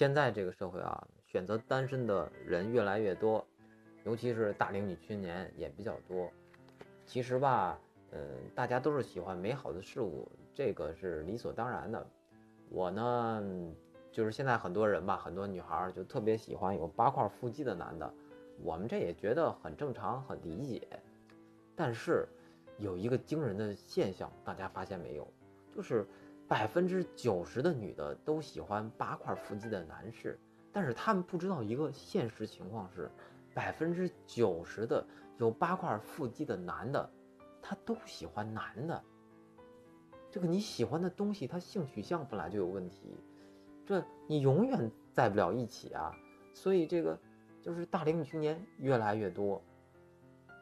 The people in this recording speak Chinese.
现在这个社会啊，选择单身的人越来越多，尤其是大龄女青年也比较多。其实吧，嗯，大家都是喜欢美好的事物，这个是理所当然的。我呢，就是现在很多人吧，很多女孩就特别喜欢有八块腹肌的男的，我们这也觉得很正常，很理解。但是有一个惊人的现象，大家发现没有？就是百分之九十的女的都喜欢八块腹肌的男士，但是他们不知道一个现实情况是，百分之九十的有八块腹肌的男的，他都喜欢男的。这个你喜欢的东西，他性取向本来就有问题，这你永远在不了一起啊。所以这个就是大龄女青年越来越多，